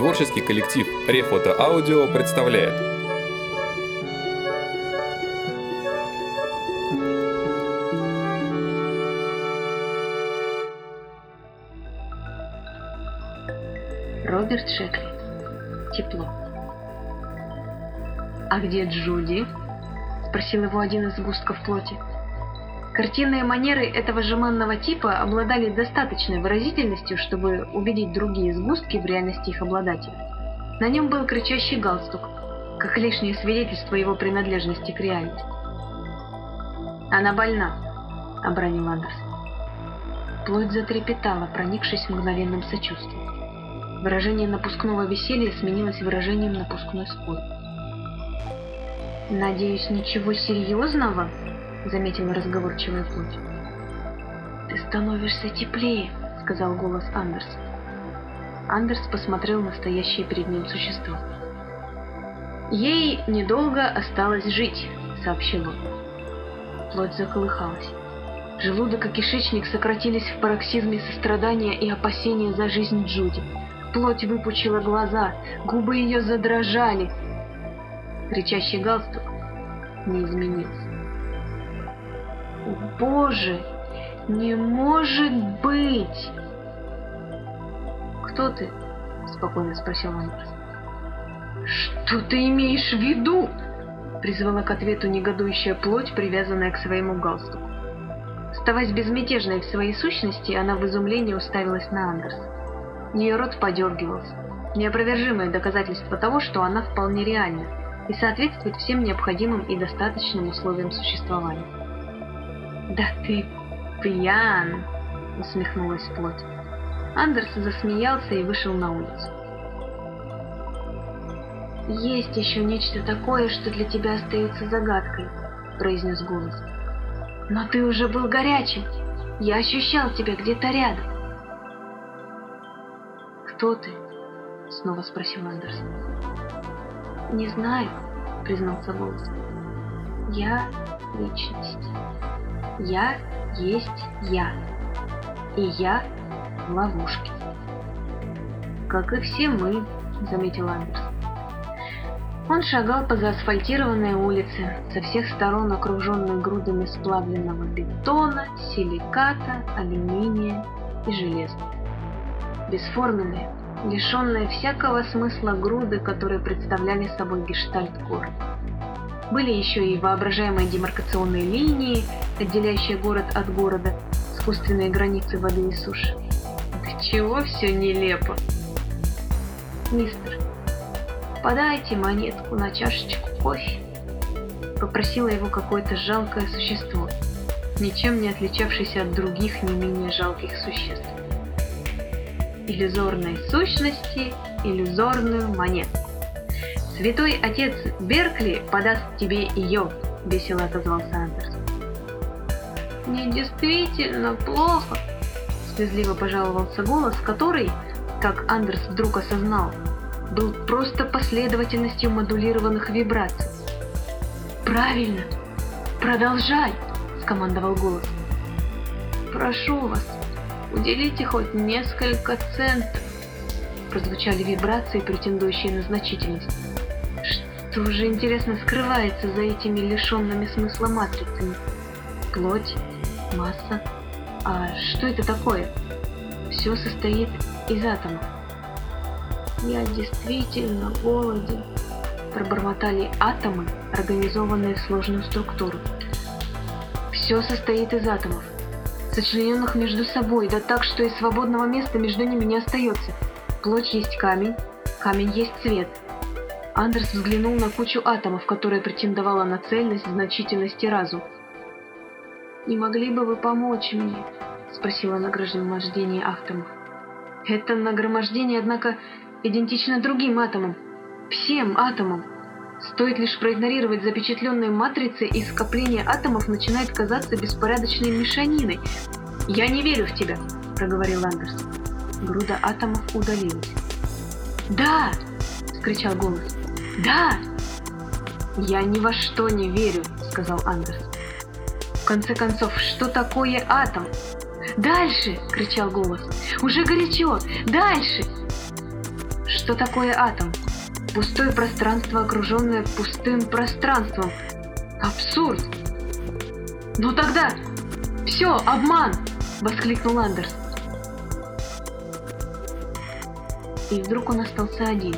Творческий коллектив Рефото Аудио представляет Роберт Шекли. Тепло. «А где Джуди?» — спросил его один из сгустков плоти. Картинные манеры этого жеманного типа обладали достаточной выразительностью, чтобы убедить другие сгустки в реальности их обладателя. На нем был кричащий галстук, как лишнее свидетельство его принадлежности к реальности. «Она больна», — обронил Андерс. Плоть затрепетала, проникшись мгновенным сочувствием. Выражение напускного веселья сменилось выражением напускной скорби. «Надеюсь, ничего серьезного?» — заметила разговорчивая плоть. «Ты становишься теплее», — сказал голос Андерса. Андерс посмотрел на стоящее перед ним существо. «Ей недолго осталось жить», — сообщил он. Плоть заколыхалась. Желудок и кишечник сократились в пароксизме сострадания и опасения за жизнь Джуди. Плоть выпучила глаза, губы ее задрожали. Кричащий галстук не изменился. Боже, не может быть! Кто ты? Спокойно спросил Андерс. Что ты имеешь в виду? Призвала к ответу негодующая плоть, привязанная к своему галстуку. Оставаясь безмятежной в своей сущности, она в изумлении уставилась на Андерса. Ее рот подергивался. Неопровержимое доказательство того, что она вполне реальна и соответствует всем необходимым и достаточным условиям существования. «Да ты пьян!» — усмехнулась плоть. Андерс засмеялся и вышел на улицу. «Есть еще нечто такое, что для тебя остается загадкой», — произнес голос. «Но ты уже был горячим. Я ощущал тебя где-то рядом». «Кто ты?» — снова спросил Андерс. «Не знаю», — признался голос. «Я — личность». Я есть я. И я в ловушке. Как и все мы, заметил Андерс. Он шагал по заасфальтированной улице, со всех сторон окруженной грудами сплавленного бетона, силиката, алюминия и железа. Бесформенные, лишенные всякого смысла груды, которые представляли собой гештальт города. Были еще и воображаемые демаркационные линии, отделяющие город от города, искусственные границы воды и суши. Да чего все нелепо! «Мистер, подайте монетку на чашечку кофе», — попросило его какое-то жалкое существо, ничем не отличавшееся от других не менее жалких существ. Иллюзорной сущности иллюзорную монетку. «Святой отец Беркли подаст тебе ее», — весело отозвался Андерс. «Мне действительно плохо», — слезливо пожаловался голос, который, как Андерс вдруг осознал, был просто последовательностью модулированных вибраций. «Правильно! Продолжай!» — скомандовал голос. «Прошу вас, уделите хоть несколько центов», — прозвучали вибрации, претендующие на значительность. Что же, интересно, скрывается за этими лишенными смысла матрицами? Плоть, масса. А что это такое? Все состоит из атомов. Я действительно голоден, пробормотали атомы, организованные в сложную структуру. Все состоит из атомов, сочлененных между собой, да так, что и свободного места между ними не остается. Плоть есть камень, камень есть цвет — Андерс взглянул на кучу атомов, которая претендовала на цельность, значительность и разум. «Не могли бы вы помочь мне?» — спросила нагромождение атомов. «Это нагромождение, однако, идентично другим атомам, всем атомам. Стоит лишь проигнорировать запечатленные матрицы, и скопление атомов начинает казаться беспорядочной мешаниной. «Я не верю в тебя», — проговорил Андерс. Груда атомов удалилась. «Да!» — скричал голос. «Да!» «Я ни во что не верю», — сказал Андерс. «В конце концов, что такое атом?» «Дальше!» — кричал голос. «Уже горячо! Дальше!» Что такое атом? Пустое пространство, окруженное пустым пространством. Абсурд! Ну тогда... Все, обман! Воскликнул Андерс. И вдруг он остался один.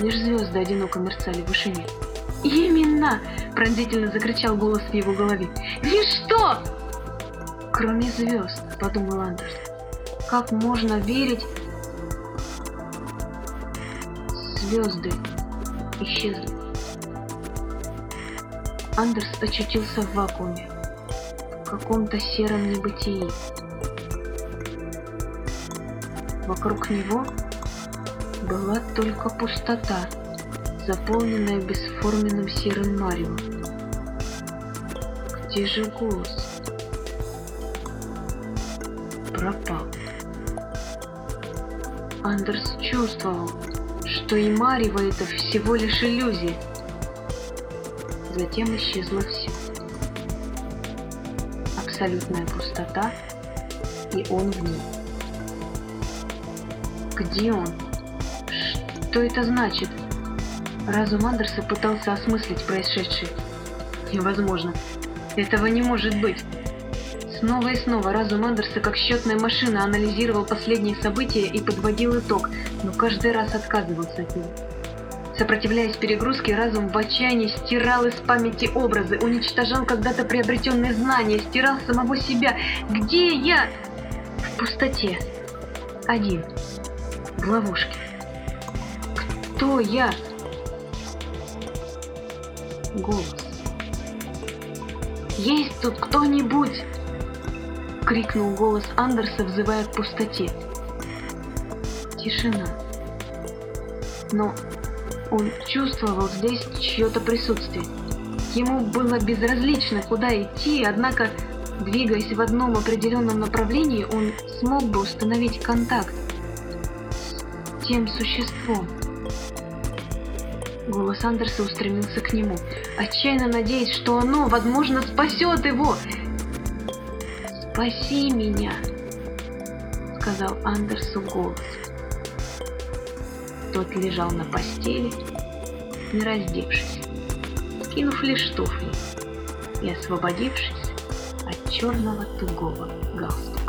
Лишь звезды одиноко мерцали в вышине. «Именно!» – пронзительно закричал голос в его голове. «Ничто!» «Кроме звезд», – подумал Андерс. «Как можно верить...» Звезды исчезли. Андерс очутился в вакууме, в каком-то сером небытии. Вокруг него была только пустота, заполненная бесформенным серым маревом. Где же голос? Пропал. Андерс чувствовал, что и марево это всего лишь иллюзия. Затем исчезло все. Абсолютная пустота, и он в ней. Где он? Что это значит? Разум Андерса пытался осмыслить происшедшее. Невозможно. Этого не может быть. Снова и снова разум Андерса, как счетная машина, анализировал последние события и подводил итог, но каждый раз отказывался от него. Сопротивляясь перегрузке, разум в отчаянии стирал из памяти образы, уничтожал когда-то приобретенные знания, стирал самого себя. Где я? В пустоте. Один. В ловушке. Кто я? Голос. «Есть тут кто-нибудь?» — крикнул голос Андерса, взывая к пустоте. Тишина. Но он чувствовал здесь чье-то присутствие. Ему было безразлично, куда идти, однако, двигаясь в одном определенном направлении, он смог бы установить контакт с тем существом. Голос Андерса устремился к нему, отчаянно надеясь, что оно, возможно, спасет его. «Спаси меня!» — сказал Андерсу голос. Тот лежал на постели, не раздевшись, скинув лишь туфли и освободившись от черного тугого галстука.